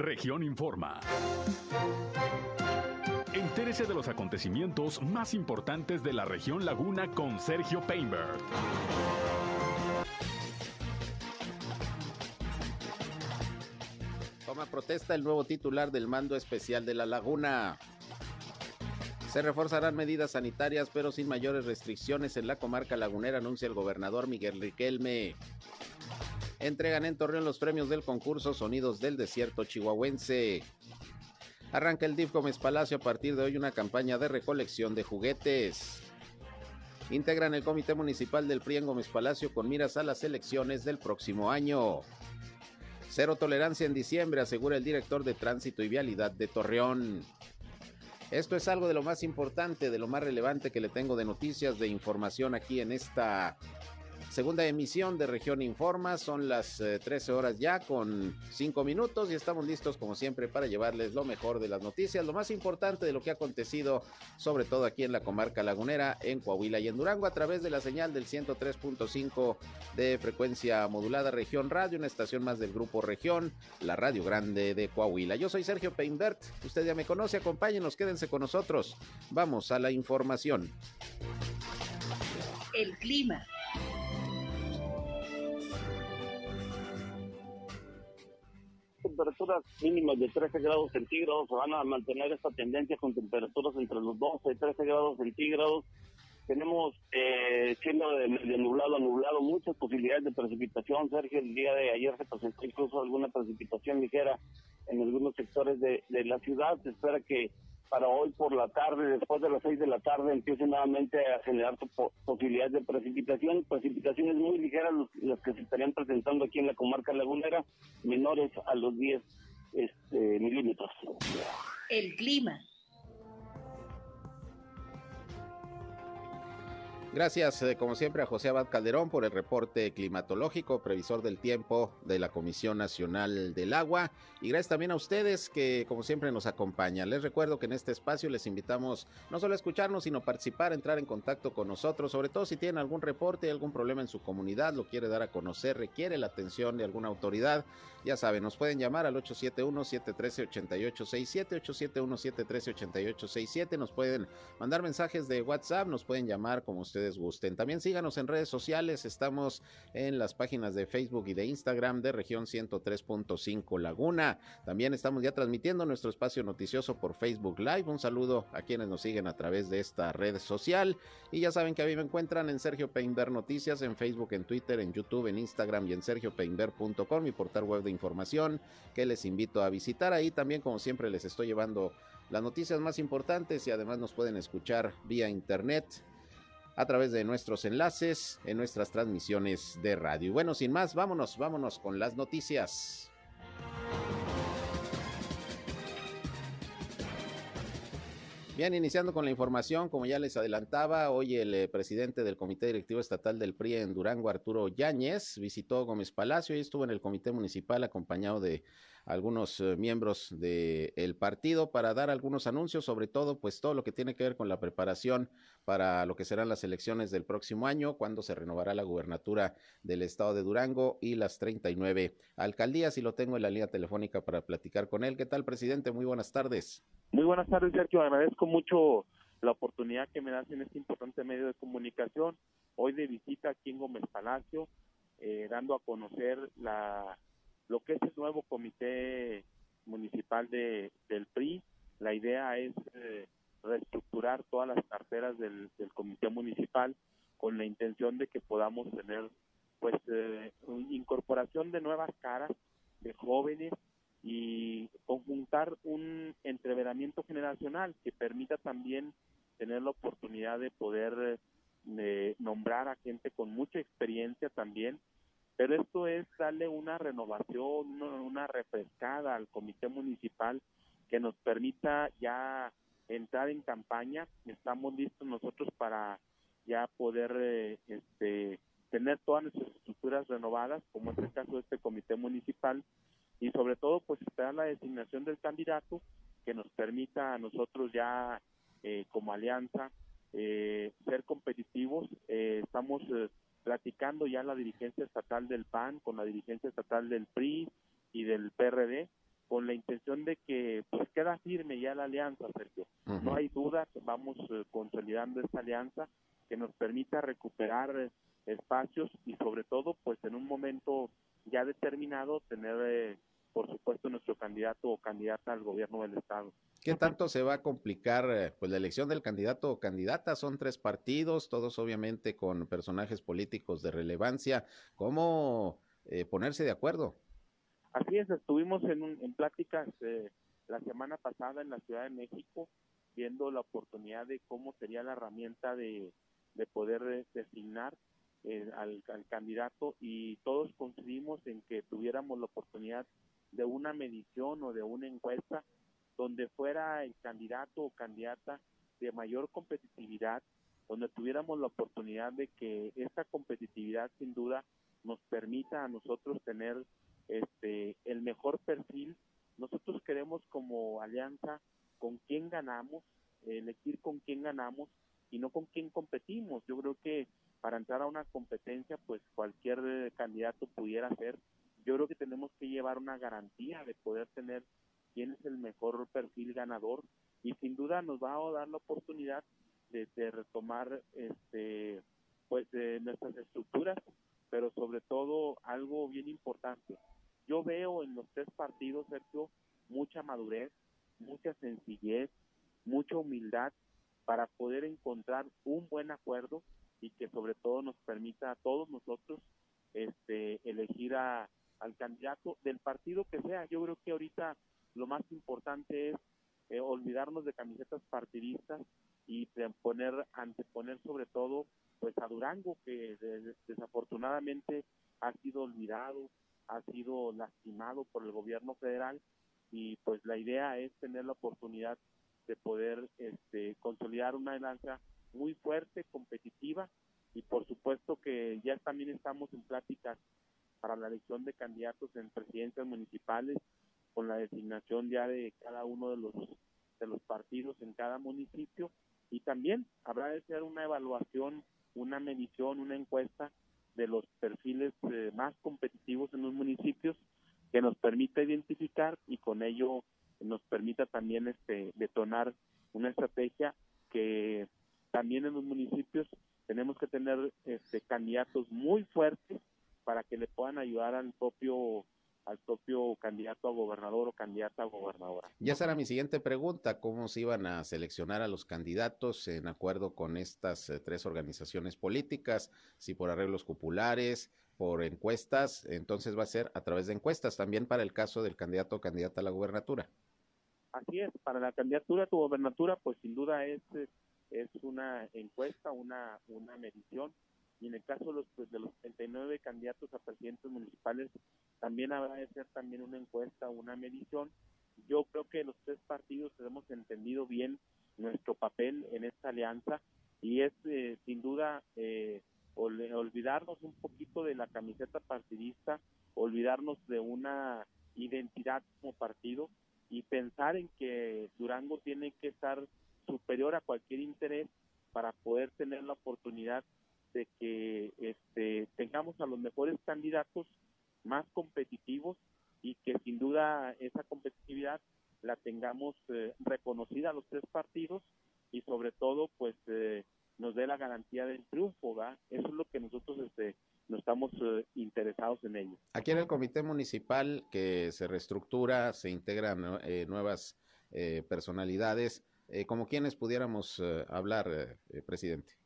Región Informa. Entérese de los acontecimientos más importantes de la región Laguna con Sergio Painberg. Toma protesta el nuevo titular del mando especial de la Laguna. Se reforzarán medidas sanitarias, pero sin mayores restricciones en la comarca lagunera, anuncia el gobernador Miguel Riquelme. Entregan en Torreón los premios del concurso Sonidos del Desierto Chihuahuense. Arranca el DIF Gómez Palacio a partir de hoy una campaña de recolección de juguetes. Integran el Comité Municipal del PRI en Gómez Palacio con miras a las elecciones del próximo año. Cero tolerancia en diciembre, asegura el director de Tránsito y Vialidad de Torreón. Esto es algo de lo más importante, de lo más relevante que le tengo de noticias, de información aquí en esta Segunda emisión de Región Informa, son las 13 eh, horas ya con 5 minutos y estamos listos como siempre para llevarles lo mejor de las noticias, lo más importante de lo que ha acontecido, sobre todo aquí en la comarca lagunera, en Coahuila y en Durango, a través de la señal del 103.5 de frecuencia modulada Región Radio, una estación más del grupo Región, la Radio Grande de Coahuila. Yo soy Sergio Peinbert, usted ya me conoce, acompáñenos, quédense con nosotros. Vamos a la información. El clima. Temperaturas mínimas de 13 grados centígrados, se van a mantener esta tendencia con temperaturas entre los 12 y 13 grados centígrados. Tenemos eh, cielo de, nublado a nublado, muchas posibilidades de precipitación. Sergio, el día de ayer se presentó incluso alguna precipitación ligera en algunos sectores de, de la ciudad. Se espera que para hoy por la tarde, después de las seis de la tarde, empiece nuevamente a generar posibilidades de precipitación, precipitaciones muy ligeras las que se estarían presentando aquí en la comarca lagunera, menores a los 10 este, milímetros. El clima. Gracias, eh, como siempre, a José Abad Calderón por el reporte climatológico, previsor del tiempo de la Comisión Nacional del Agua. Y gracias también a ustedes que, como siempre, nos acompañan. Les recuerdo que en este espacio les invitamos no solo a escucharnos, sino a participar, entrar en contacto con nosotros, sobre todo si tienen algún reporte, algún problema en su comunidad, lo quiere dar a conocer, requiere la atención de alguna autoridad. Ya saben, nos pueden llamar al 871-713-8867, 871-713-8867. Nos pueden mandar mensajes de WhatsApp, nos pueden llamar como ustedes gusten. También síganos en redes sociales, estamos en las páginas de Facebook y de Instagram de región 103.5 Laguna. También estamos ya transmitiendo nuestro espacio noticioso por Facebook Live. Un saludo a quienes nos siguen a través de esta red social. Y ya saben que a mí me encuentran en Sergio Peinber Noticias, en Facebook, en Twitter, en YouTube, en Instagram y en sergiopeinber.com, mi portal web de información que les invito a visitar. Ahí también, como siempre, les estoy llevando las noticias más importantes y además nos pueden escuchar vía internet a través de nuestros enlaces en nuestras transmisiones de radio. Bueno, sin más, vámonos, vámonos con las noticias. Bien, iniciando con la información, como ya les adelantaba, hoy el eh, presidente del Comité Directivo Estatal del PRI en Durango, Arturo Yáñez, visitó Gómez Palacio y estuvo en el Comité Municipal acompañado de algunos eh, miembros del partido para dar algunos anuncios, sobre todo pues todo lo que tiene que ver con la preparación para lo que serán las elecciones del próximo año, cuando se renovará la gubernatura del estado de Durango y las 39 alcaldías. Y lo tengo en la línea telefónica para platicar con él. ¿Qué tal, presidente? Muy buenas tardes. Muy buenas tardes, Sergio. Agradezco mucho la oportunidad que me das en este importante medio de comunicación. Hoy de visita aquí en Gómez Palacio, eh, dando a conocer la lo que es el nuevo comité municipal de, del PRI. La idea es eh, reestructurar todas las carteras del, comité municipal con la intención de que podamos tener pues eh, incorporación de nuevas caras de jóvenes y conjuntar un entreveramiento generacional que permita también tener la oportunidad de poder eh, nombrar a gente con mucha experiencia también pero esto es darle una renovación, una refrescada al comité municipal que nos permita ya entrar en campaña. Estamos listos nosotros para ya poder eh, este, tener todas nuestras estructuras renovadas, como es el caso de este comité municipal, y sobre todo pues esperar la designación del candidato que nos permita a nosotros ya eh, como alianza eh, ser competitivos. estamos platicando ya la dirigencia estatal del PAN con la dirigencia estatal del PRI y del PRD con la intención queda firme ya la alianza, Sergio. No hay duda que vamos eh, consolidando esta alianza que nos permita recuperar eh, espacios y sobre todo, pues en un momento ya determinado, tener, eh, por supuesto, nuestro candidato o candidata al gobierno del Estado. ¿Qué tanto se va a complicar pues la elección del candidato o candidata? Son tres partidos, todos obviamente con personajes políticos de relevancia. ¿Cómo ponerse de acuerdo? Así es, estuvimos en, en pláticas eh, la semana pasada en la Ciudad de México viendo la oportunidad de cómo sería la herramienta de, de poder eh, designar eh, al, candidato y todos coincidimos en que tuviéramos la oportunidad de una medición o de una encuesta donde fuera el candidato o candidata de mayor competitividad, donde tuviéramos la oportunidad de que esta competitividad sin duda nos permita a nosotros tener este el mejor perfil. Nosotros queremos como alianza con quién ganamos, elegir con quién ganamos y no con quién competimos. Yo creo que para entrar a una competencia, pues cualquier candidato pudiera ser. Yo creo que tenemos que llevar una garantía de poder tener quién es el mejor perfil ganador y sin duda nos va a dar la oportunidad de, retomar este pues nuestras estructuras, pero sobre todo algo bien importante, yo veo en los tres partidos, Sergio, mucha madurez, mucha sencillez, mucha humildad para poder encontrar un buen acuerdo y que sobre todo nos permita a todos nosotros este, elegir a, al candidato del partido que sea. Yo creo que ahorita lo más importante es eh, olvidarnos de camisetas partidistas y poner, anteponer sobre todo pues a Durango que desafortunadamente ha sido olvidado, ha sido lastimado por el gobierno federal y pues la idea es tener la oportunidad de poder este, consolidar una alianza muy fuerte, competitiva y por supuesto que ya también estamos en pláticas para la elección de candidatos en presidencias municipales con la designación ya de cada uno de los de los partidos en cada municipio. Y también habrá de ser una evaluación, una medición, una encuesta de los perfiles eh, más competitivos en los municipios que nos permita identificar y con ello nos permita también este detonar una estrategia que también en los municipios tenemos que tener este candidatos muy fuertes para que le puedan ayudar al propio al propio candidato a gobernador o candidata a gobernadora. Ya será mi siguiente pregunta, ¿cómo se iban a seleccionar a los candidatos en acuerdo con estas eh, tres organizaciones políticas? Si por arreglos populares, por encuestas, entonces va a ser a través de encuestas también para el caso del candidato o candidata a la gubernatura. Así es, para la candidatura a tu gubernatura, pues sin duda es, es una encuesta, una, una medición y en el caso de los, pues, de los 39 candidatos a presidentes municipales también habrá de ser también una encuesta, una medición. Yo creo que los tres partidos hemos entendido bien nuestro papel en esta alianza y es eh, sin duda eh, olvidarnos un poquito de la camiseta partidista, olvidarnos de una identidad como partido y pensar en que Durango tiene que estar superior a cualquier interés para poder tener la oportunidad de que este, tengamos a los mejores candidatos más competitivos y que sin duda esa competitividad la tengamos eh, reconocida a los tres partidos y sobre todo pues eh, nos dé la garantía del triunfo. Eso es lo que nosotros este, no estamos eh, interesados en ello. Aquí en el comité municipal que se reestructura, se integran nuevas personalidades, como quienes pudiéramos hablar, presidente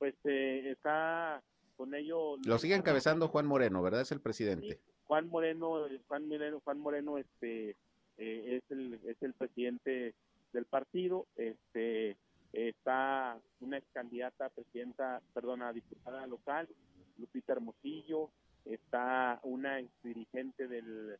pues eh, está con ello. Lo sigue encabezando Juan Moreno, ¿verdad? Es el presidente. Juan Moreno, Juan Moreno, Juan Moreno, este, eh, es el es el presidente del partido. Este está una ex candidata a presidenta, perdón, a diputada local, Lupita Hermosillo. Está una ex dirigente del,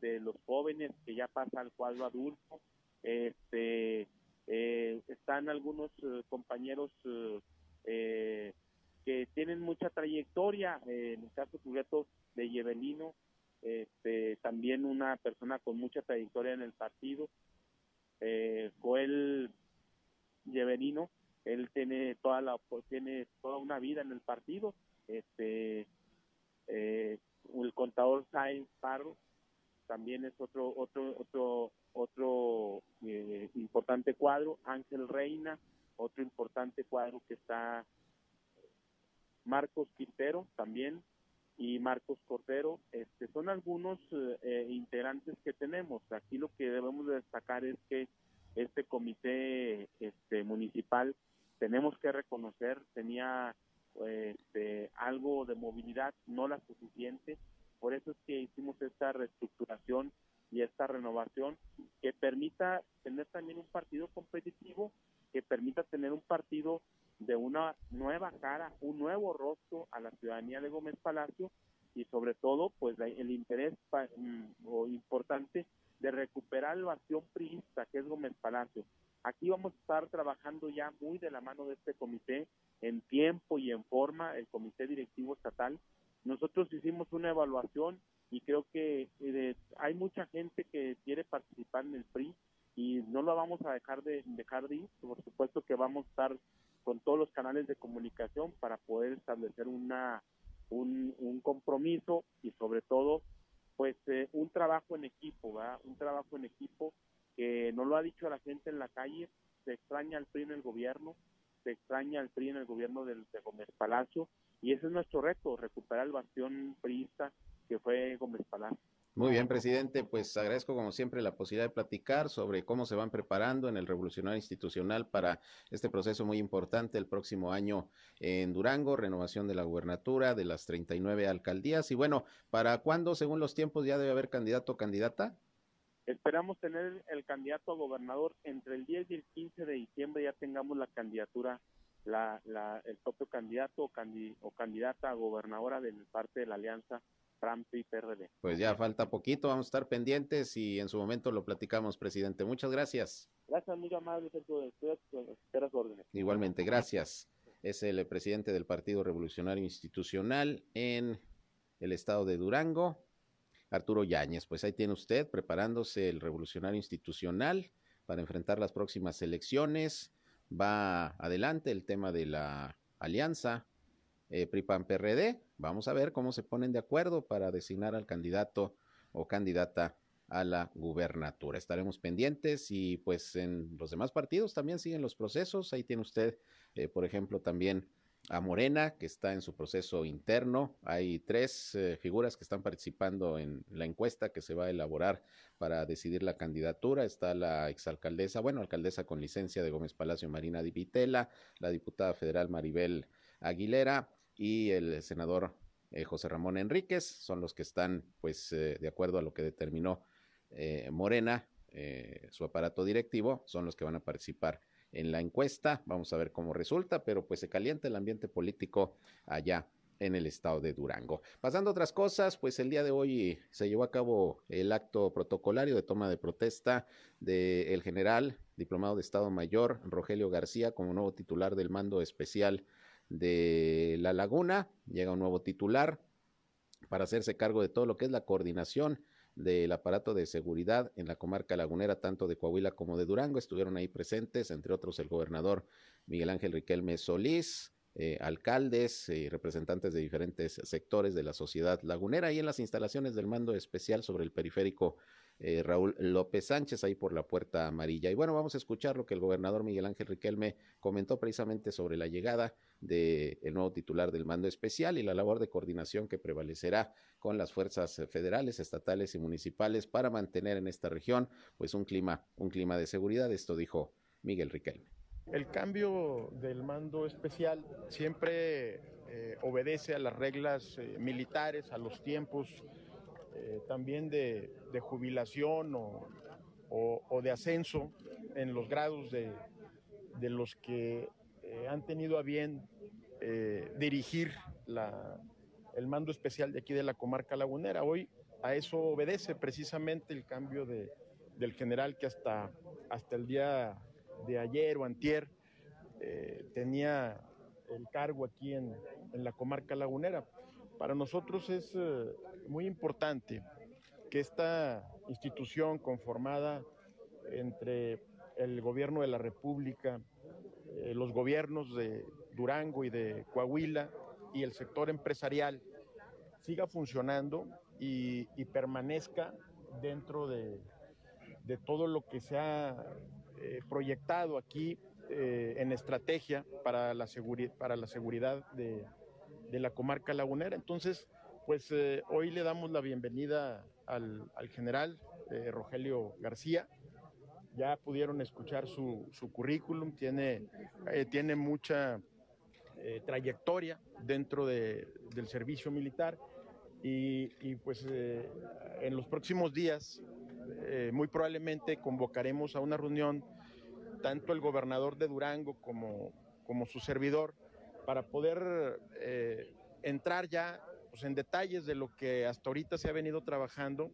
de los jóvenes que ya pasa al cuadro adulto. Este eh, están algunos compañeros eh, que tienen mucha trayectoria, eh, en el caso concreto de Yevelino, este, también una persona con mucha trayectoria en el partido, eh, Joel Yevelino, él tiene toda la tiene toda una vida en el partido, este eh, el contador Sainz Parro también es otro otro otro otro importante cuadro, Ángel Reina, otro importante cuadro que está Marcos Quintero también y Marcos Cordero, este, son algunos eh, integrantes que tenemos. Aquí lo que debemos de destacar es que este comité este, municipal tenemos que reconocer tenía este, algo de movilidad, no la suficiente, por eso es que hicimos esta reestructuración y esta renovación que permita tener también un partido competitivo, que permita tener un partido de una nueva cara, un nuevo rostro a la ciudadanía de Gómez Palacio y sobre todo pues el interés mm, o importante de recuperar el bastión priista que es Gómez Palacio. Aquí vamos a estar trabajando ya muy de la mano de este comité en tiempo y en forma, el comité directivo estatal. Nosotros hicimos una evaluación y creo que eh, hay mucha gente que quiere participar en el PRI y no lo vamos a dejar de dejar de ir. Por supuesto que vamos a estar con todos los canales de comunicación para poder establecer una un, compromiso y sobre todo pues eh, un trabajo en equipo, ¿verdad? Un trabajo en equipo que no lo ha dicho la gente en la calle, se extraña al PRI en el gobierno, se extraña al PRI en el gobierno del, de Gómez Palacio y ese es nuestro reto, recuperar el bastión priista que fue Gómez Palacio. Muy bien, presidente. Pues agradezco como siempre la posibilidad de platicar sobre cómo se van preparando en el Revolucionario Institucional para este proceso muy importante el próximo año en Durango, renovación de la gubernatura de las 39 alcaldías. Y bueno, ¿para cuándo, según los tiempos, ya debe haber candidato o candidata? Esperamos tener el candidato a gobernador entre el 10 y el 15 de diciembre, ya tengamos la candidatura, la, la, el propio candidato o, o candidata a gobernadora de parte de la alianza pues ya falta poquito, vamos a estar pendientes y en su momento lo platicamos, presidente. Muchas gracias. Gracias, muy amable, órdenes. Igualmente, gracias. Es el presidente del Partido Revolucionario Institucional en el estado de Durango, Arturo Yáñez. Pues ahí tiene usted preparándose el Revolucionario Institucional para enfrentar las próximas elecciones. Va adelante el tema de la alianza eh, PRI-PAN-PRD. Vamos a ver cómo se ponen de acuerdo para designar al candidato o candidata a la gubernatura. Estaremos pendientes y pues en los demás partidos también siguen los procesos. Ahí tiene usted, eh, por ejemplo, también a Morena, que está en su proceso interno. Hay tres eh, figuras que están participando en la encuesta que se va a elaborar para decidir la candidatura. Está la exalcaldesa, bueno, alcaldesa con licencia de Gómez Palacio Marina Di Vitela, la diputada federal Maribel Aguilera y el senador eh, José Ramón Enríquez son los que están, pues, eh, de acuerdo a lo que determinó eh, Morena, su aparato directivo, son los que van a participar en la encuesta. Vamos a ver cómo resulta, pero pues se calienta el ambiente político allá en el estado de Durango. Pasando a otras cosas, pues el día de hoy se llevó a cabo el acto protocolario de toma de protesta del general diplomado de Estado Mayor Rogelio García como nuevo titular del mando especial de La Laguna, llega un nuevo titular para hacerse cargo de todo lo que es la coordinación del aparato de seguridad en la comarca lagunera, tanto de Coahuila como de Durango. Estuvieron ahí presentes, entre otros, el gobernador Miguel Ángel Riquelme Solís, eh, alcaldes y representantes de diferentes sectores de la sociedad lagunera y en las instalaciones del mando especial sobre el periférico eh, Raúl López Sánchez, ahí por la puerta amarilla. Y bueno, vamos a escuchar lo que el gobernador Miguel Ángel Riquelme comentó precisamente sobre la llegada del nuevo titular del mando especial y la labor de coordinación que prevalecerá con las fuerzas federales, estatales y municipales para mantener en esta región pues un clima, un clima de seguridad. Esto dijo Miguel Riquelme. El cambio del mando especial siempre eh, obedece a las reglas eh, militares, a los tiempos eh, también de, jubilación o, de ascenso en los grados de, los que eh, han tenido a bien eh, dirigir el mando especial de aquí de la comarca lagunera. Hoy a eso obedece precisamente el cambio del general que hasta, hasta el día de ayer o antier tenía el cargo aquí en la comarca lagunera. Para nosotros es eh, muy importante que esta institución conformada entre el gobierno de la República, eh, los gobiernos de Durango y de Coahuila y el sector empresarial siga funcionando y, permanezca dentro de, todo lo que se ha eh, proyectado aquí en estrategia para la, para la seguridad de, la comarca lagunera. Entonces, pues hoy le damos la bienvenida al, general Rogelio García. Ya pudieron escuchar su, currículum, tiene, tiene mucha trayectoria dentro del servicio militar y, pues en los próximos días eh, muy probablemente convocaremos a una reunión tanto el gobernador de Durango como, como su servidor para poder eh, entrar ya pues, en detalles de lo que hasta ahorita se ha venido trabajando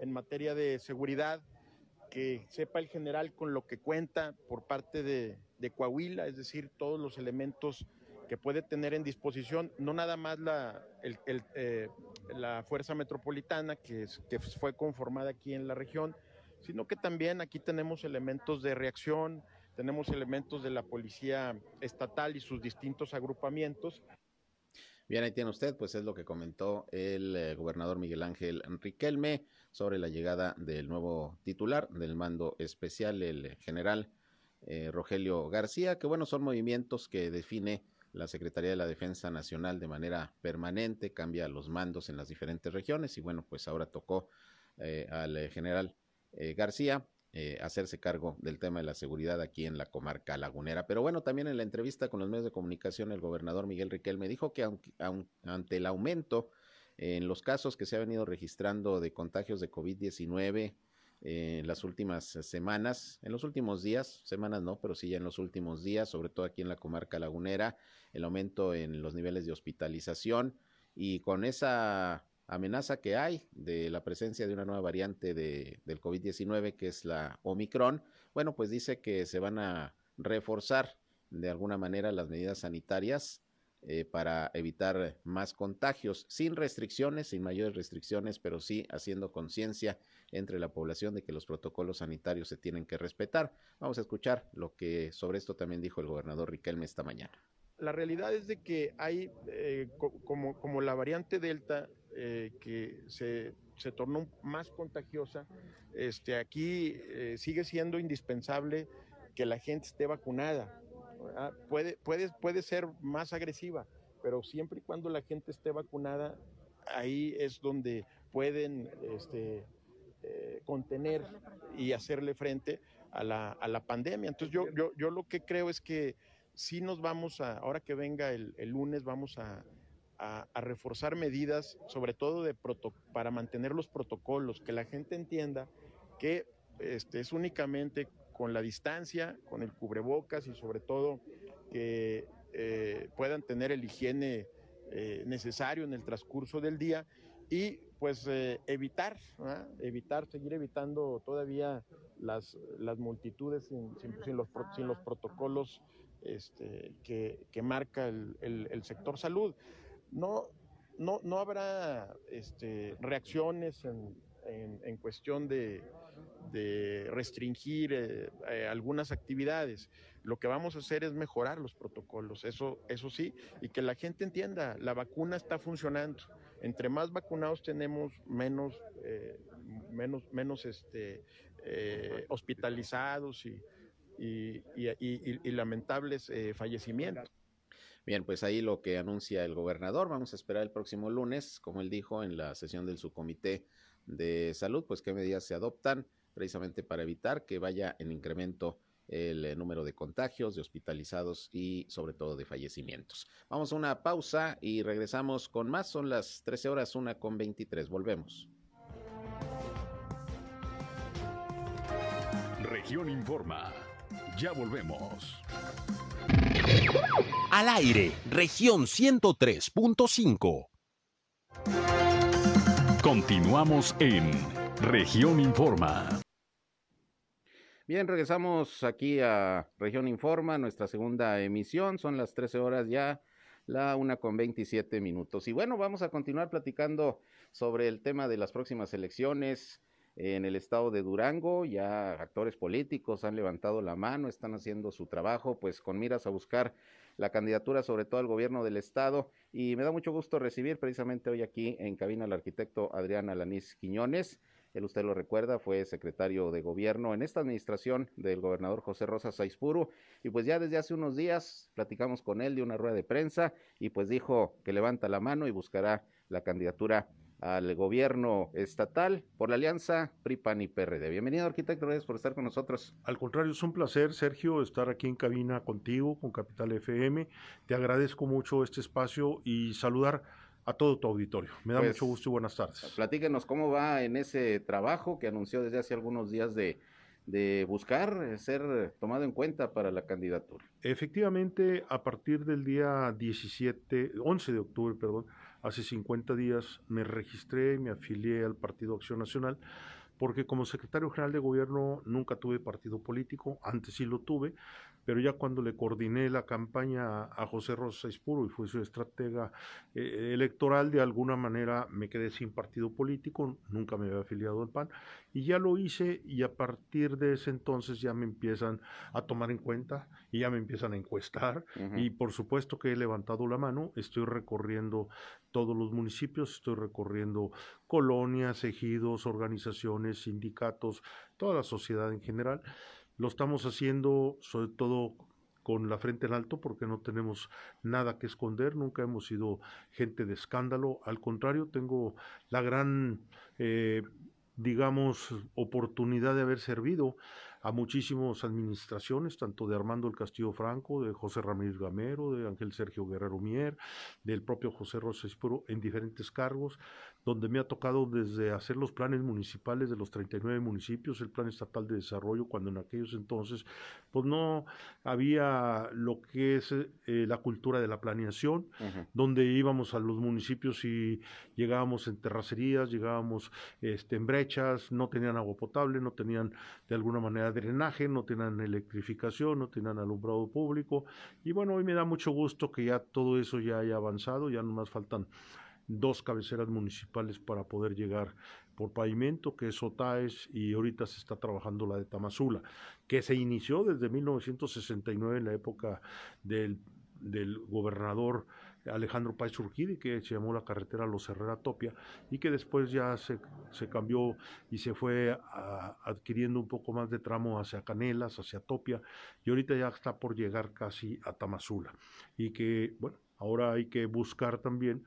en materia de seguridad, que sepa el general con lo que cuenta por parte de, de Coahuila, es decir, todos los elementos que puede tener en disposición, no nada más la, eh, la Fuerza Metropolitana, que, que fue conformada aquí en la región, sino que también aquí tenemos elementos de reacción, tenemos elementos de la Policía Estatal y sus distintos agrupamientos. Bien, ahí tiene usted, pues es lo que comentó el eh, gobernador Miguel Ángel Riquelme sobre la llegada del nuevo titular del mando especial, el general eh, Rogelio García, que bueno, son movimientos que define la Secretaría de la Defensa Nacional de manera permanente, cambia los mandos en las diferentes regiones y bueno, pues ahora tocó eh, al general García hacerse cargo del tema de la seguridad aquí en la comarca lagunera. Pero bueno, también en la entrevista con los medios de comunicación, el gobernador Miguel Riquel me dijo que ante el aumento en los casos que se ha venido registrando de contagios de COVID-19, en las últimas semanas, en los últimos días, semanas no, pero sí ya en los últimos días, sobre todo aquí en la comarca lagunera, el aumento en los niveles de hospitalización y con esa amenaza que hay de la presencia de una nueva variante de, del COVID-19 que es la Omicron, bueno, pues dice que se van a reforzar de alguna manera las medidas sanitarias eh, para evitar más contagios, sin restricciones, sin mayores restricciones, pero sí haciendo conciencia entre la población de que los protocolos sanitarios se tienen que respetar. Vamos a escuchar lo que sobre esto también dijo el gobernador Riquelme esta mañana. La realidad es de que hay, eh, como, como la variante Delta, eh, que se, se, tornó más contagiosa, este, aquí sigue siendo indispensable que la gente esté vacunada puede, puede, puede ser más agresiva, pero siempre y cuando la gente esté vacunada, ahí es donde pueden este, eh, contener y hacerle frente a la, a la pandemia. Entonces yo, yo, yo, lo que creo es que sí nos vamos a, ahora que venga el, el lunes, vamos a, a, reforzar medidas, sobre todo de para mantener los protocolos, que la gente entienda que este, es únicamente con la distancia, con el cubrebocas y sobre todo que eh, puedan tener el higiene eh, necesario en el transcurso del día y pues eh, evitar, evitar, seguir evitando todavía las, multitudes sin, los, protocolos este, que, marca el, sector salud. No, no, no habrá este, reacciones en, en, en cuestión de, de restringir eh, eh, algunas actividades. Lo que vamos a hacer es mejorar los protocolos, eso, eso sí, y que la gente entienda, la vacuna está funcionando. Entre más vacunados tenemos, menos, eh, menos, menos este, hospitalizados y, y, lamentables fallecimientos. Bien, pues ahí lo que anuncia el gobernador. Vamos a esperar el próximo lunes, como él dijo en la sesión del subcomité de salud, pues qué medidas se adoptan precisamente para evitar que vaya en incremento el eh, número de contagios, de hospitalizados y sobre todo de fallecimientos. Vamos a una pausa y regresamos con más. Son las 13 horas, una con 23. Volvemos. Región Informa. Ya volvemos. Al aire, región 103.5. Continuamos en Región Informa. Bien, regresamos aquí a Región Informa, nuestra segunda emisión. Son las 13 horas ya, la una con 27 minutos. Y bueno, vamos a continuar platicando sobre el tema de las próximas elecciones en el estado de Durango. Ya actores políticos han levantado la mano, están haciendo su trabajo, pues con miras a buscar la candidatura, sobre todo al gobierno del estado. Y me da mucho gusto recibir precisamente hoy aquí en cabina al arquitecto Adrián Alanís Quiñones Él usted lo recuerda, fue secretario de gobierno en esta administración del gobernador José Rosa Saizpuru y pues ya desde hace unos días platicamos con él de una rueda de prensa y pues dijo que levanta la mano y buscará la candidatura al gobierno estatal por la alianza PRI-PAN y PRD. Bienvenido, arquitecto, gracias por estar con nosotros. Al contrario, es un placer, Sergio, estar aquí en cabina contigo, con Capital FM. Te agradezco mucho este espacio y saludar a todo tu auditorio. Me da pues, mucho gusto y buenas tardes. Platíquenos cómo va en ese trabajo que anunció desde hace algunos días de, de buscar ser tomado en cuenta para la candidatura. Efectivamente, a partir del día 17, 11 de octubre, perdón, hace 50 días me registré, me afilié al Partido Acción Nacional, porque como secretario general de gobierno nunca tuve partido político, antes sí lo tuve, pero ya cuando le coordiné la campaña a José Rosa Espuro y fue su estratega eh, electoral, de alguna manera me quedé sin partido político, nunca me había afiliado al PAN, y ya lo hice y a partir de ese entonces ya me empiezan a tomar en cuenta y ya me empiezan a encuestar y por supuesto que he levantado la mano, estoy recorriendo todos los municipios, estoy recorriendo colonias, ejidos, organizaciones, sindicatos, toda la sociedad en general. Lo estamos haciendo sobre todo con la frente en alto porque no tenemos nada que esconder, nunca hemos sido gente de escándalo, al contrario, tengo la gran, eh, digamos, oportunidad de haber servido a muchísimas administraciones, tanto de Armando el Castillo Franco, de José Ramírez Gamero, de Ángel Sergio Guerrero Mier, del propio José Rosa Espuro, en diferentes cargos, donde me ha tocado desde hacer los planes municipales de los 39 municipios, el plan estatal de desarrollo, cuando en aquellos entonces pues no había lo que es eh, la cultura de la planeación, donde íbamos a los municipios y llegábamos en terracerías, llegábamos este, en brechas, no tenían agua potable, no tenían de alguna manera drenaje, no tenían electrificación, no tenían alumbrado público. Y bueno, hoy me da mucho gusto que ya todo eso ya haya avanzado, ya no más faltan dos cabeceras municipales para poder llegar por pavimento, que es Otaes, y ahorita se está trabajando la de Tamazula, que se inició desde 1969 en la época del, del gobernador Alejandro Páez Urquidi, que se llamó la carretera Los Herrera Topia, y que después ya se, se cambió y se fue adquiriendo un poco más de tramo hacia Canelas, hacia Topia, y ahorita ya está por llegar casi a Tamazula. Y que, bueno, ahora hay que buscar también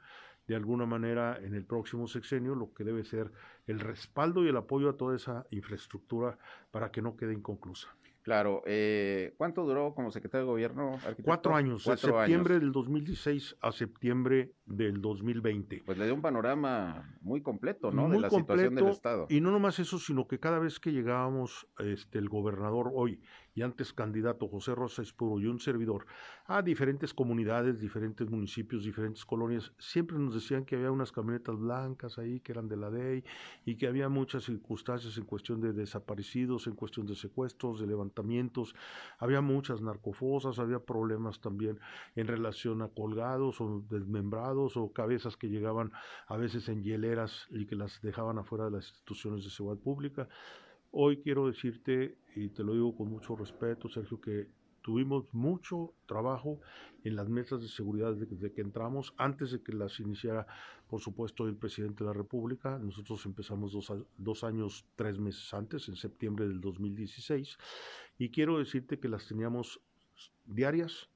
de alguna manera en el próximo sexenio lo que debe ser el respaldo y el apoyo a toda esa infraestructura para que no quede inconclusa. Claro, eh, ¿cuánto duró como secretario de gobierno? Cuatro años, de septiembre del 2016 a septiembre del 2020. Pues le dio un panorama muy completo, ¿no? de la situación del Estado. Y no nomás eso, sino que cada vez que llegábamos, este, el gobernador hoy y antes candidato José Rosa Espuro y un servidor a diferentes comunidades, diferentes municipios, diferentes colonias, siempre nos decían que había unas camionetas blancas ahí que eran de la DEI y que había muchas circunstancias en cuestión de desaparecidos, en cuestión de secuestros, de levantamientos, había muchas narcofosas, había problemas también en relación a colgados o desmembrados o cabezas que llegaban a veces en hieleras y que las dejaban afuera de las instituciones de seguridad pública. Hoy quiero decirte, y te lo digo con mucho respeto, Sergio, que tuvimos mucho trabajo en las mesas de seguridad desde que entramos, antes de que las iniciara, por supuesto, el presidente de la República. Nosotros empezamos dos, dos años, tres meses antes, en septiembre del 2016, y quiero decirte que las teníamos diarias,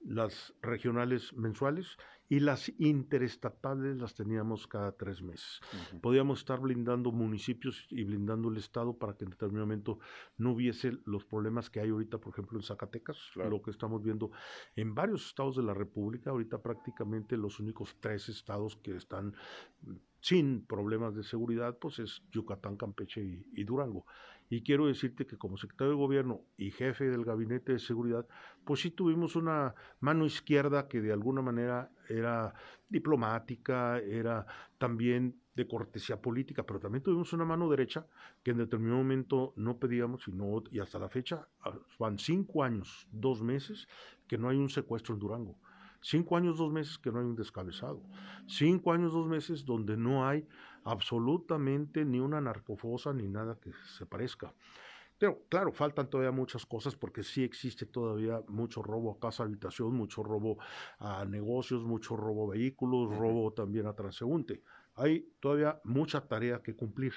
las regionales mensuales y las interestatales las teníamos cada tres meses. Podíamos estar blindando municipios y blindando el Estado para que en determinado momento no hubiese los problemas que hay ahorita, por ejemplo, en Zacatecas, lo que estamos viendo en varios estados de la República, ahorita prácticamente los únicos tres estados que están sin problemas de seguridad, pues es Yucatán, Campeche y Durango. Y quiero decirte que como secretario de gobierno y jefe del gabinete de seguridad, pues sí tuvimos una mano izquierda que de alguna manera era diplomática, era también de cortesía política, pero también tuvimos una mano derecha que en determinado momento no pedíamos y, y hasta la fecha ah, van cinco años, dos meses que no hay un secuestro en Durango. Cinco años, dos meses que no hay un descabezado. Cinco años, dos meses donde no hay absolutamente ni una narcofosa ni nada que se parezca. Pero claro, faltan todavía muchas cosas porque sí existe todavía mucho robo a casa habitación, mucho robo a negocios, mucho robo a vehículos, robo también a transeúnte. Hay todavía mucha tarea que cumplir.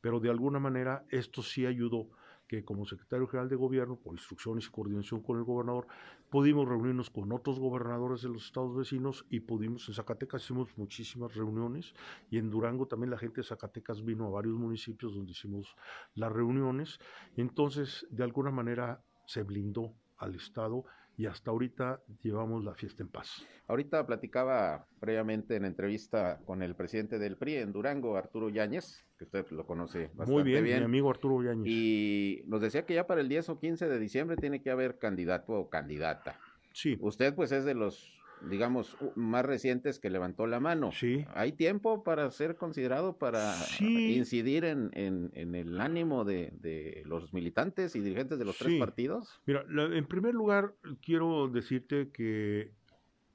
pero de alguna manera esto sí ayudó que como secretario general de gobierno, por instrucciones y coordinación con el gobernador, pudimos reunirnos con otros gobernadores de los estados vecinos y pudimos, en Zacatecas hicimos muchísimas reuniones y en Durango también la gente de Zacatecas vino a varios municipios donde hicimos las reuniones. Entonces, de alguna manera se blindó al Estado y hasta ahorita llevamos la fiesta en paz. Ahorita platicaba previamente en entrevista con el presidente del PRI en Durango, Arturo Yáñez, que usted lo conoce bastante Muy bien, mi amigo Arturo Yáñez. Y nos decía que ya para el 10 o 15 de diciembre tiene que haber candidato o candidata. Sí. Usted pues es de los digamos, más recientes que levantó la mano. Sí. ¿Hay tiempo para ser considerado, para incidir en, en, el ánimo de, de, los militantes y dirigentes de los tres partidos? Mira, en primer lugar, quiero decirte que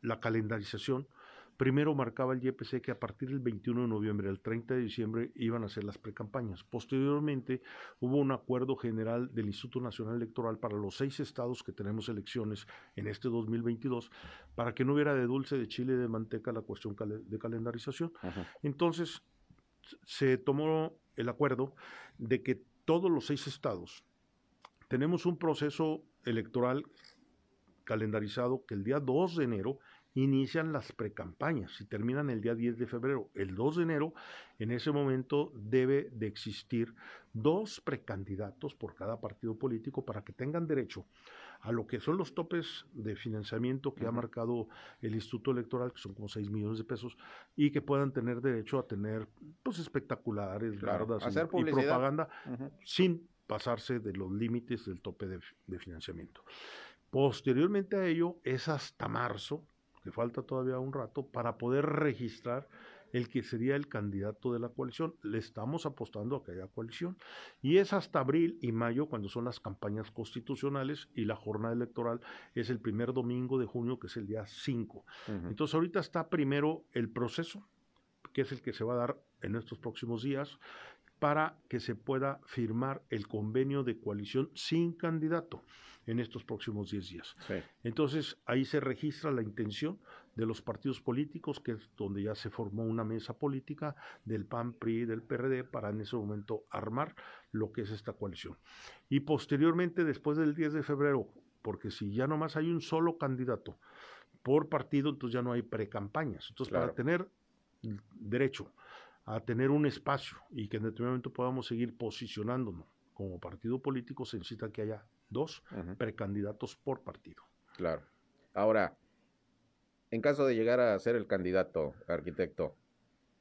la calendarización Primero marcaba el YPC que a partir del 21 de noviembre al 30 de diciembre iban a ser las precampañas. Posteriormente hubo un acuerdo general del Instituto Nacional Electoral para los seis estados que tenemos elecciones en este 2022 para que no hubiera de dulce, de chile, de manteca la cuestión de calendarización. Entonces se tomó el acuerdo de que todos los seis estados tenemos un proceso electoral calendarizado que el día 2 de enero inician las precampañas y terminan el día 10 de febrero. El 2 de enero, en ese momento, debe de existir dos precandidatos por cada partido político para que tengan derecho a lo que son los topes de financiamiento que ha marcado el Instituto Electoral, que son como 6 millones de pesos, y que puedan tener derecho a tener pues espectaculares, claro, y, propaganda sin pasarse de los límites del tope de financiamiento. Posteriormente a ello, es hasta marzo falta todavía un rato, para poder registrar el que sería el candidato de la coalición. Le estamos apostando a que haya coalición. Y es hasta abril y mayo cuando son las campañas constitucionales y la jornada electoral es el primer domingo de junio, que es el día 5. Entonces ahorita está primero el proceso, que es el que se va a dar en estos próximos días, para que se pueda firmar el convenio de coalición sin candidato en estos próximos 10 días. Entonces, ahí se registra la intención de los partidos políticos, que es donde ya se formó una mesa política del PAN, PRI y del PRD para en ese momento armar lo que es esta coalición. Y posteriormente, después del 10 de febrero, porque si ya nomás hay un solo candidato por partido, entonces ya no hay precampañas. Entonces, para tener derecho a tener un espacio y que en determinado momento podamos seguir posicionándonos como partido político, se necesita que haya dos precandidatos por partido. Claro. Ahora, en caso de llegar a ser el candidato, arquitecto,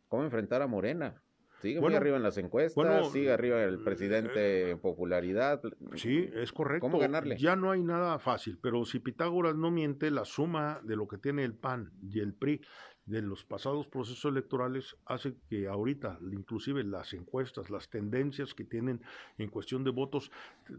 ¿cómo enfrentar a Morena? Sigue muy arriba en las encuestas, sigue arriba el presidente en popularidad. Sí, es correcto. ¿Cómo ganarle? Ya no hay nada fácil, pero si Pitágoras no miente, la suma de lo que tiene el PAN y el PRI de los pasados procesos electorales hace que ahorita, inclusive las encuestas, las tendencias que tienen en cuestión de votos,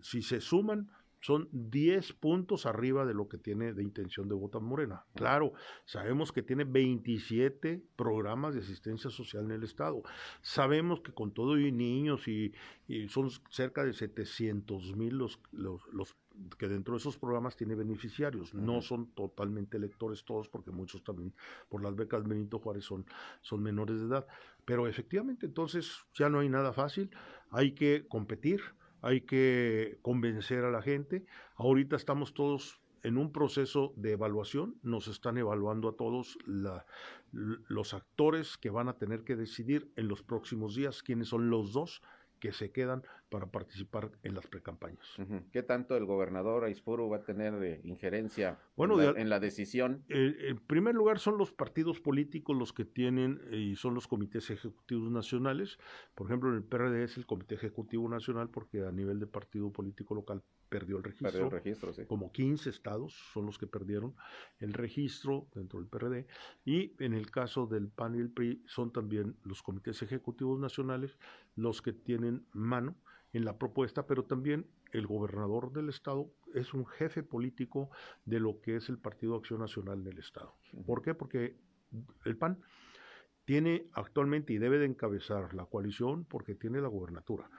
si se suman, son 10 puntos arriba de lo que tiene de intención de votar Morena. Claro, sabemos que tiene 27 programas de asistencia social en el Estado. Sabemos que con todo y niños y, son cerca de 700 mil los, los, los, que dentro de esos programas tiene beneficiarios. No son totalmente electores todos porque muchos también por las becas Benito Juárez son, son menores de edad. Pero efectivamente entonces ya no hay nada fácil, hay que competir hay que convencer a la gente. Ahorita estamos todos en un proceso de evaluación, nos están evaluando a todos los actores que van a tener que decidir en los próximos días quiénes son los dos que se quedan para participar en las precampañas. ¿Qué tanto el gobernador Aispuro va a tener de injerencia en, la, decisión? Eh, en primer lugar son los partidos políticos los que tienen eh, y son los comités ejecutivos nacionales. Por ejemplo, en el PRD es el Comité Ejecutivo Nacional porque a nivel de partido político local perdió el registro. Perdió el registro, sí. Como 15 estados son los que perdieron el registro dentro del PRD. Y en el caso del PAN y el PRI son también los comités ejecutivos nacionales los que tienen mano en la propuesta, pero también el gobernador del estado es un jefe político de lo que es el Partido Acción Nacional en el estado. ¿Por qué? Porque el PAN tiene actualmente y debe de encabezar la coalición porque tiene la gobernatura.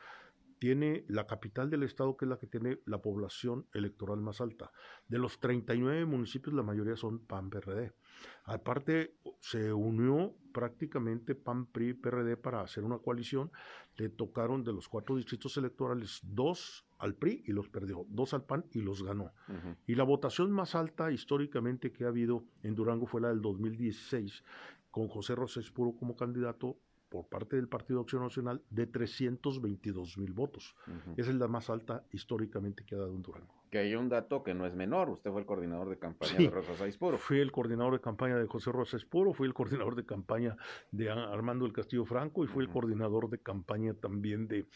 Tiene la capital del estado, que es la que tiene la población electoral más alta. De los 39 municipios, la mayoría son PAN-PRD. Aparte, se unió prácticamente PAN, PRI, PRD para hacer una coalición. Le tocaron de los cuatro distritos electorales dos al PRI y los perdió, dos al PAN y los ganó. Y la votación más alta históricamente que ha habido en Durango fue la del 2016, con José Rosés Puro como candidato por parte del Partido Acción Nacional de 322 mil votos. Esa es la más alta históricamente que ha dado en Durango que hay un dato que no es menor. Usted fue el coordinador de campaña de Rosa Saispuro. Fui el coordinador de campaña de José Rosa Espuro, fui el coordinador de campaña de Armando el Castillo Franco y fui el coordinador de campaña también de,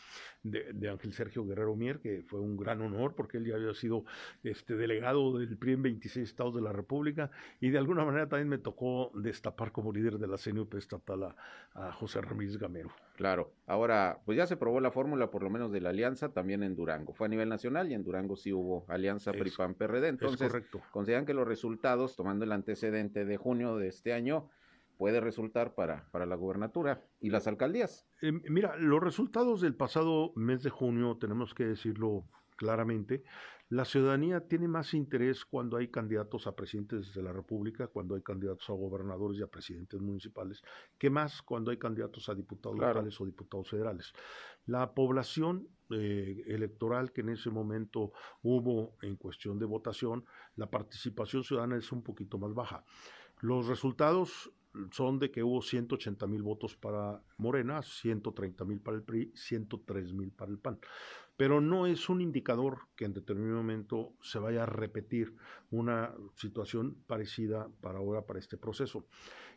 de, Ángel Sergio Guerrero Mier, que fue un gran honor porque él ya había sido este delegado del PRI en 26 estados de la República y de alguna manera también me tocó destapar como líder de la CNUP estatal a, a José Ramírez Gamero. Claro, ahora pues ya se probó la fórmula por lo menos de la alianza también en Durango. Fue a nivel nacional y en Durango sí hubo alianza PRI-PAN-PRD. Entonces, consideran que los resultados, tomando el antecedente de junio de este año, puede resultar para, para la gubernatura y las alcaldías. Eh, mira, los resultados del pasado mes de junio, tenemos que decirlo claramente, la ciudadanía tiene más interés cuando hay candidatos a presidentes de la República, cuando hay candidatos a gobernadores y a presidentes municipales, que más cuando hay candidatos a diputados locales o diputados federales. La población eh, electoral que en ese momento hubo en cuestión de votación, la participación ciudadana es un poquito más baja. Los resultados son de que hubo 180 mil votos para Morena, 130 mil para el PRI, 103 mil para el PAN pero no es un indicador que en determinado momento se vaya a repetir una situación parecida para ahora, para este proceso.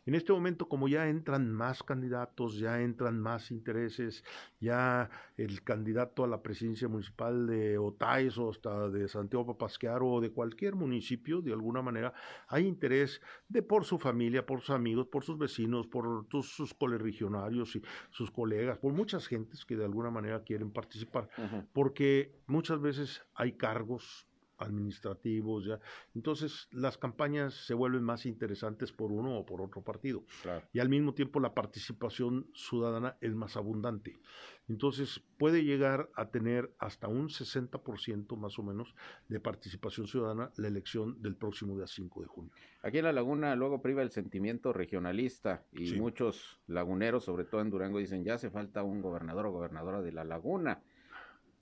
En este momento, como ya entran más candidatos, ya entran más intereses, ya el candidato a la presidencia municipal de Otais o hasta de Santiago Papasquearo o de cualquier municipio, de alguna manera, hay interés de por su familia, por sus amigos, por sus vecinos, por sus, sus colegionarios y sus colegas, por muchas gentes que de alguna manera quieren participar, porque muchas veces hay cargos administrativos, ya. Entonces, las campañas se vuelven más interesantes por uno o por otro partido. Y al mismo tiempo la participación ciudadana es más abundante. Entonces, puede llegar a tener hasta un 60% más o menos de participación ciudadana la elección del próximo día 5 de junio. Aquí en La Laguna luego priva el sentimiento regionalista y muchos laguneros, sobre todo en Durango, dicen ya hace falta un gobernador o gobernadora de La Laguna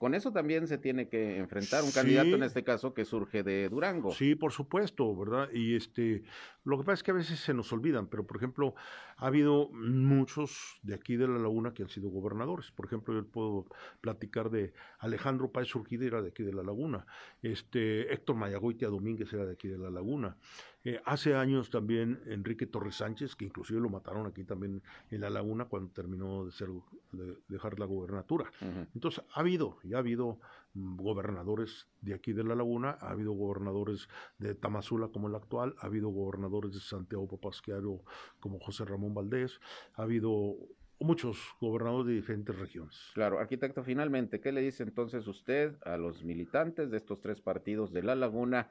con eso también se tiene que enfrentar un candidato en este caso que surge de Durango. Sí, por supuesto, ¿verdad? Y este, lo que pasa es que a veces se nos olvidan, pero por ejemplo, ha habido muchos de aquí de la laguna que han sido gobernadores. Por ejemplo, yo puedo platicar de Alejandro Páez Urquide, era de aquí de la laguna. Este, Héctor Mayagoitia Domínguez era de aquí de la laguna. Eh, hace años también Enrique Torres Sánchez, que inclusive lo mataron aquí también en La Laguna cuando terminó de, ser, de dejar la gobernatura. Entonces, ha habido, ya ha habido mm, gobernadores de aquí de La Laguna, ha habido gobernadores de Tamazula como el actual, ha habido gobernadores de Santiago Papasquiaro como José Ramón Valdés, ha habido muchos gobernadores de diferentes regiones. Claro, arquitecto, finalmente, ¿qué le dice entonces usted a los militantes de estos tres partidos de La Laguna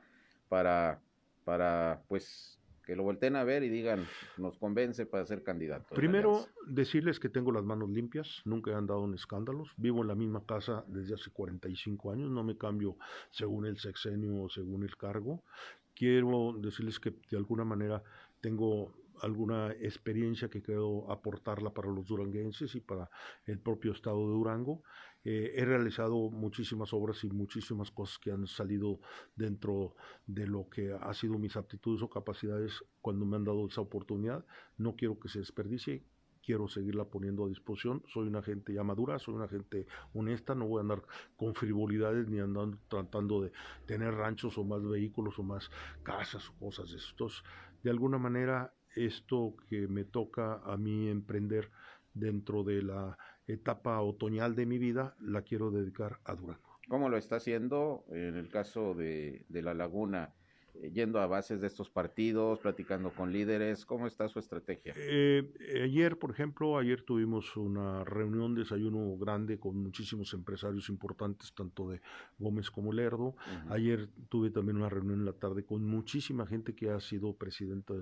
para para pues que lo volteen a ver y digan, nos convence para ser candidato. Primero, decirles que tengo las manos limpias, nunca he andado en escándalos, vivo en la misma casa desde hace 45 años, no me cambio según el sexenio o según el cargo. Quiero decirles que de alguna manera tengo alguna experiencia que quiero aportarla para los duranguenses y para el propio estado de Durango. Eh, he realizado muchísimas obras y muchísimas cosas que han salido dentro de lo que ha sido mis aptitudes o capacidades cuando me han dado esa oportunidad. No quiero que se desperdicie, quiero seguirla poniendo a disposición. Soy una gente ya madura, soy una gente honesta, no voy a andar con frivolidades ni andando tratando de tener ranchos o más vehículos o más casas o cosas de estos. De alguna manera, esto que me toca a mí emprender dentro de la etapa otoñal de mi vida la quiero dedicar a Durango. ¿Cómo lo está haciendo en el caso de, de La Laguna? Eh, yendo a bases de estos partidos, platicando con líderes? ¿Cómo está su estrategia? Eh, ayer, por ejemplo, ayer tuvimos una reunión, desayuno grande con muchísimos empresarios importantes, tanto de Gómez como Lerdo. Ayer tuve también una reunión en la tarde con muchísima gente que ha sido presidente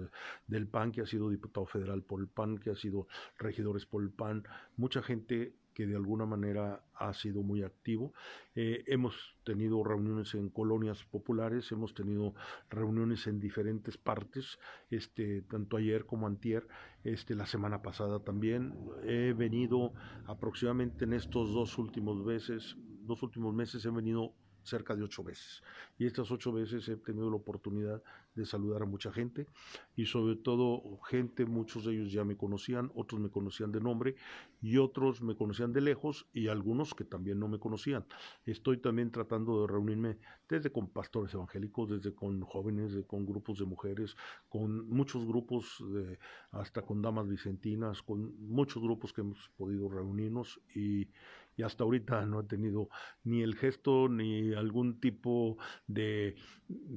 del PAN, que ha sido diputado federal por el PAN, que ha sido regidores por el PAN, mucha gente que de alguna manera ha sido muy activo. Eh, hemos tenido reuniones en colonias populares, hemos tenido reuniones en diferentes partes, este, tanto ayer como antier, este, la semana pasada también. He venido aproximadamente en estos dos últimos meses, dos últimos meses he venido cerca de ocho veces. Y estas ocho veces he tenido la oportunidad de saludar a mucha gente y sobre todo gente, muchos de ellos ya me conocían, otros me conocían de nombre y otros me conocían de lejos y algunos que también no me conocían. Estoy también tratando de reunirme desde con pastores evangélicos, desde con jóvenes, de, con grupos de mujeres, con muchos grupos, hasta con damas vicentinas, con muchos grupos que hemos podido reunirnos y y hasta ahorita no he tenido ni el gesto ni algún tipo de,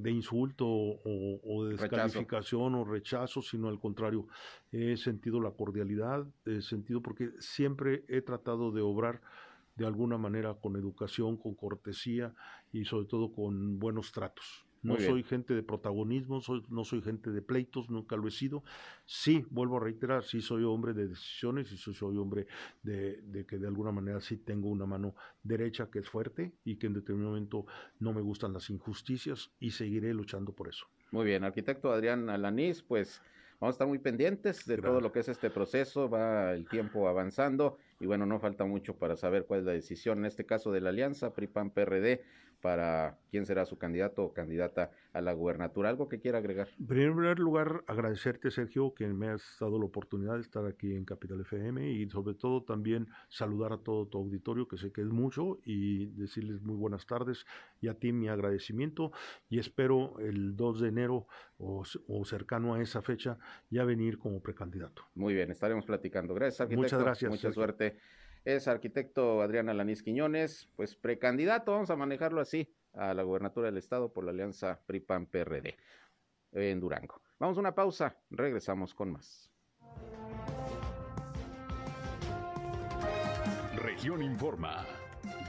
insulto o, de descalificación o rechazo, sino al contrario, he sentido la cordialidad, he sentido porque siempre he tratado de obrar de alguna manera con educación, con cortesía y sobre todo con buenos tratos. No soy gente de protagonismo, no soy gente de pleitos, nunca lo he sido. Sí, vuelvo a reiterar, sí soy hombre de decisiones y soy hombre de, que de alguna manera sí tengo una mano derecha que es fuerte y que en determinado momento no me gustan las injusticias y seguiré luchando por eso. Muy bien, arquitecto Adrián Alanís, pues vamos a estar muy pendientes de todo lo que es este proceso, va el tiempo avanzando y bueno, no falta mucho para saber cuál es la decisión, en este caso de la alianza PRI-PAN-PRD para quién será su candidato o candidata a la gubernatura. ¿Algo que quiera agregar? En primer lugar, agradecerte, Sergio, que me has dado la oportunidad de estar aquí en Capital FM y sobre todo también saludar a todo tu auditorio, que sé que es mucho, y decirles muy buenas tardes y a ti mi agradecimiento y espero el 2 de enero o, cercano a esa fecha ya venir como precandidato. Muy bien, estaremos platicando. Gracias, arquitecto. Muchas gracias. Mucha suerte es arquitecto Adrián Alanís Quiñones, pues precandidato, vamos a manejarlo así, a la gubernatura del estado por la alianza PRI-PAN-PRD en Durango. Vamos a una pausa, regresamos con más. Región Informa,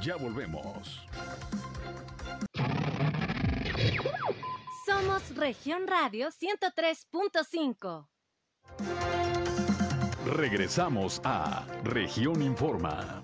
ya volvemos. Somos Región Radio 103.5. Regresamos a Región Informa.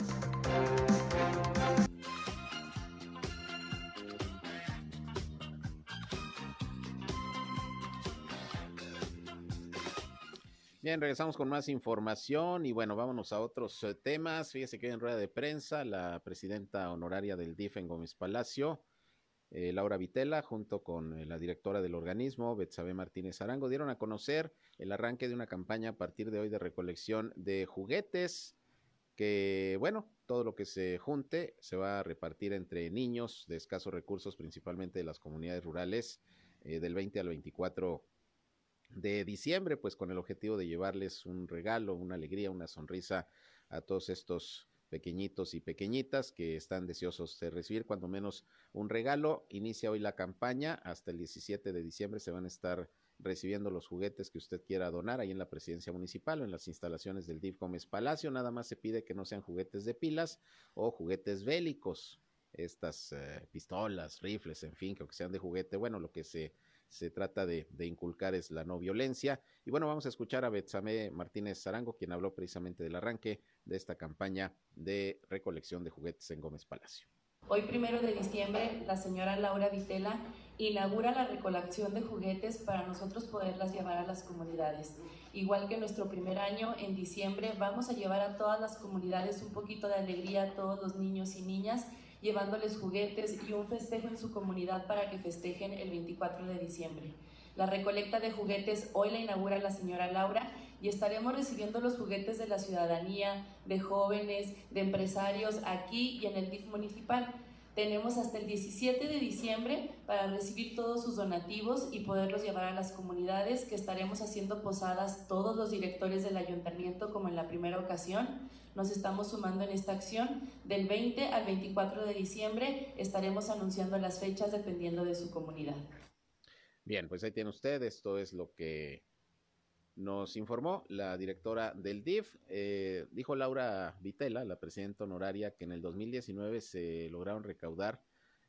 Bien, regresamos con más información y bueno, vámonos a otros eh, temas. Fíjese que en rueda de prensa la presidenta honoraria del DIF en Gómez Palacio eh, Laura Vitela, junto con eh, la directora del organismo, Betsabe Martínez Arango, dieron a conocer el arranque de una campaña a partir de hoy de recolección de juguetes que, bueno, todo lo que se junte se va a repartir entre niños de escasos recursos, principalmente de las comunidades rurales, eh, del 20 al 24 de diciembre, pues con el objetivo de llevarles un regalo, una alegría, una sonrisa a todos estos pequeñitos y pequeñitas que están deseosos de recibir cuando menos un regalo. Inicia hoy la campaña, hasta el 17 de diciembre se van a estar recibiendo los juguetes que usted quiera donar ahí en la presidencia municipal o en las instalaciones del DIF Gómez Palacio. Nada más se pide que no sean juguetes de pilas o juguetes bélicos, estas eh, pistolas, rifles, en fin, que sean de juguete. Bueno, lo que se se trata de, inculcar es la no violencia. Y bueno, vamos a escuchar a Betsamé Martínez Zarango, quien habló precisamente del arranque de esta campaña de recolección de juguetes en Gómez Palacio. Hoy, primero de diciembre, la señora Laura Vitela inaugura la recolección de juguetes para nosotros poderlas llevar a las comunidades. Igual que nuestro primer año, en diciembre, vamos a llevar a todas las comunidades un poquito de alegría a todos los niños y niñas llevándoles juguetes y un festejo en su comunidad para que festejen el 24 de diciembre. La recolecta de juguetes hoy la inaugura la señora Laura y estaremos recibiendo los juguetes de la ciudadanía, de jóvenes, de empresarios aquí y en el DIF municipal. Tenemos hasta el 17 de diciembre para recibir todos sus donativos y poderlos llevar a las comunidades que estaremos haciendo posadas todos los directores del ayuntamiento como en la primera ocasión nos estamos sumando en esta acción. Del 20 al 24 de diciembre estaremos anunciando las fechas dependiendo de su comunidad. Bien, pues ahí tiene usted, esto es lo que nos informó la directora del DIF. Eh, dijo Laura Vitela, la presidenta honoraria, que en el 2019 se lograron recaudar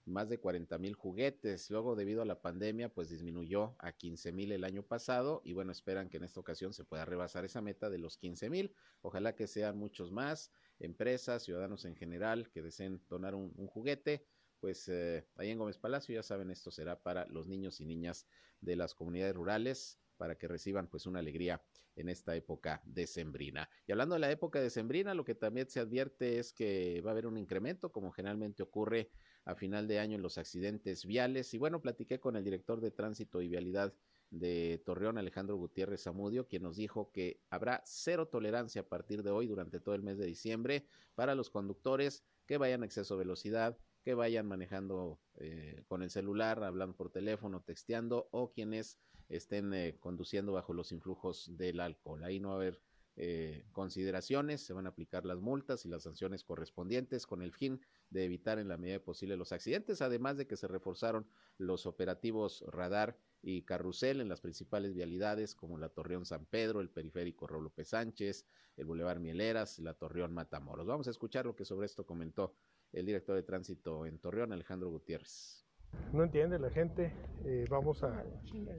más de 40 mil juguetes. Luego, debido a la pandemia, pues disminuyó a 15 mil el año pasado y bueno, esperan que en esta ocasión se pueda rebasar esa meta de los 15 mil. Ojalá que sean muchos más empresas, ciudadanos en general que deseen donar un, juguete, pues eh, ahí en Gómez Palacio, ya saben, esto será para los niños y niñas de las comunidades rurales para que reciban pues una alegría en esta época decembrina. Y hablando de la época decembrina, lo que también se advierte es que va a haber un incremento, como generalmente ocurre a final de año en los accidentes viales. Y bueno, platiqué con el director de tránsito y vialidad de Torreón, Alejandro Gutiérrez Zamudio, quien nos dijo que habrá cero tolerancia a partir de hoy durante todo el mes de diciembre para los conductores que vayan a exceso de velocidad, que vayan manejando eh, con el celular, hablando por teléfono, texteando o quienes estén eh, conduciendo bajo los influjos del alcohol. Ahí no va a haber eh, consideraciones, se van a aplicar las multas y las sanciones correspondientes con el fin de evitar en la medida posible los accidentes, además de que se reforzaron los operativos radar y carrusel en las principales vialidades como la Torreón San Pedro, el periférico Raúl López Sánchez, el Boulevard Mieleras, la Torreón Matamoros. Vamos a escuchar lo que sobre esto comentó el director de tránsito en Torreón, Alejandro Gutiérrez. No entiende la gente, eh, vamos a,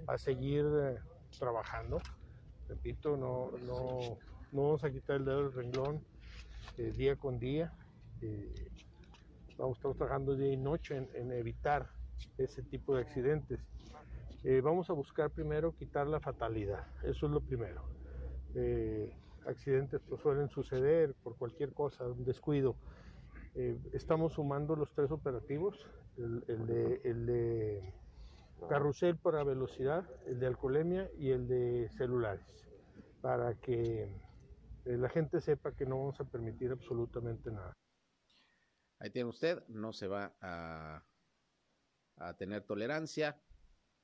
a seguir eh, trabajando repito, no, no, no vamos a quitar el dedo del renglón eh, día con día. Eh, vamos, estamos trabajando día y noche en, evitar ese tipo de accidentes. Vamos a buscar primero quitar la fatalidad, eso es lo primero. accidentes pues, suelen suceder por cualquier cosa, un descuido. Estamos sumando los tres operativos, el, de, el de carrusel para velocidad, el de alcoholemia y el de celulares, para que eh, la gente sepa que no vamos a permitir absolutamente nada. Ahí tiene usted, no se va a, a tener tolerancia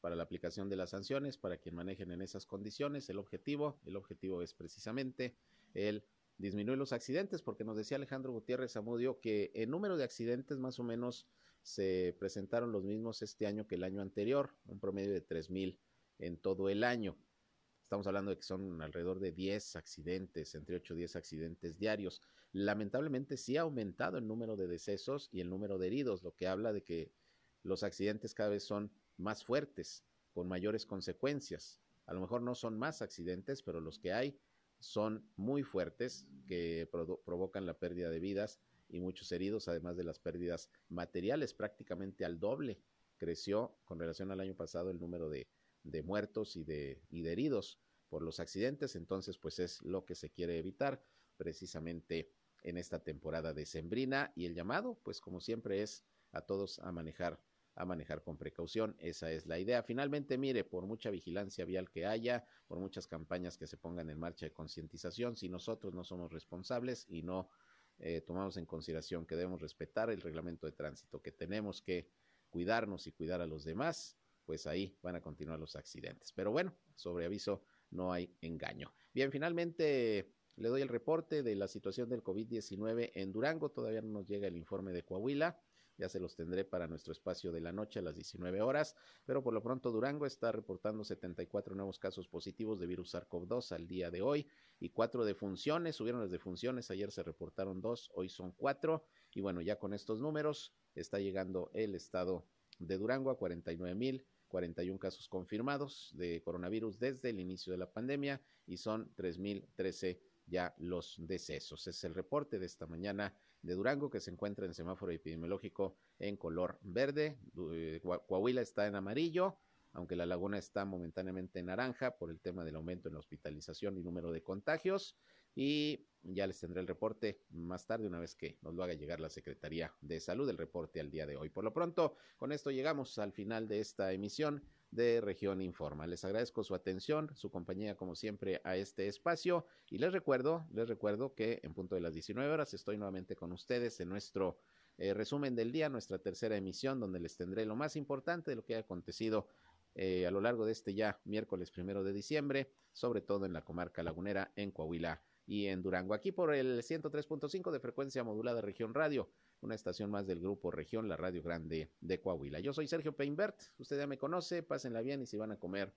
para la aplicación de las sanciones para quien manejen en esas condiciones. El objetivo, el objetivo es precisamente el disminuir los accidentes, porque nos decía Alejandro Gutiérrez Zamudio que el número de accidentes más o menos se presentaron los mismos este año que el año anterior, un promedio de 3.000 en todo el año. Estamos hablando de que son alrededor de 10 accidentes, entre 8 y 10 accidentes diarios. Lamentablemente sí ha aumentado el número de decesos y el número de heridos, lo que habla de que los accidentes cada vez son más fuertes, con mayores consecuencias. A lo mejor no son más accidentes, pero los que hay son muy fuertes, que provocan la pérdida de vidas y muchos heridos, además de las pérdidas materiales, prácticamente al doble. Creció con relación al año pasado el número de, muertos y de, y de heridos por los accidentes, entonces pues es lo que se quiere evitar precisamente en esta temporada de Sembrina y el llamado pues como siempre es a todos a manejar a manejar con precaución. Esa es la idea. Finalmente, mire, por mucha vigilancia vial que haya, por muchas campañas que se pongan en marcha de concientización, si nosotros no somos responsables y no eh, tomamos en consideración que debemos respetar el reglamento de tránsito, que tenemos que cuidarnos y cuidar a los demás, pues ahí van a continuar los accidentes. Pero bueno, sobre aviso no hay engaño. Bien, finalmente le doy el reporte de la situación del COVID-19 en Durango. Todavía no nos llega el informe de Coahuila. Ya se los tendré para nuestro espacio de la noche a las 19 horas, pero por lo pronto Durango está reportando 74 nuevos casos positivos de virus SARS-CoV-2 al día de hoy y cuatro defunciones. Subieron las defunciones, ayer se reportaron dos, hoy son cuatro. Y bueno, ya con estos números está llegando el estado de Durango a 49 mil 41 casos confirmados de coronavirus desde el inicio de la pandemia y son 3.013 ya los decesos. Es el reporte de esta mañana de Durango que se encuentra en semáforo epidemiológico en color verde. Eh, Coahuila está en amarillo, aunque la laguna está momentáneamente en naranja por el tema del aumento en la hospitalización y número de contagios. Y ya les tendré el reporte más tarde, una vez que nos lo haga llegar la Secretaría de Salud, el reporte al día de hoy. Por lo pronto, con esto llegamos al final de esta emisión de Región Informa. Les agradezco su atención, su compañía como siempre a este espacio y les recuerdo, les recuerdo que en punto de las 19 horas estoy nuevamente con ustedes en nuestro eh, resumen del día, nuestra tercera emisión donde les tendré lo más importante de lo que ha acontecido eh, a lo largo de este ya miércoles primero de diciembre, sobre todo en la comarca lagunera en Coahuila y en Durango. Aquí por el 103.5 de frecuencia modulada Región Radio una estación más del grupo Región, la Radio Grande de Coahuila. Yo soy Sergio Peinbert, usted ya me conoce, pásenla bien y si van a comer,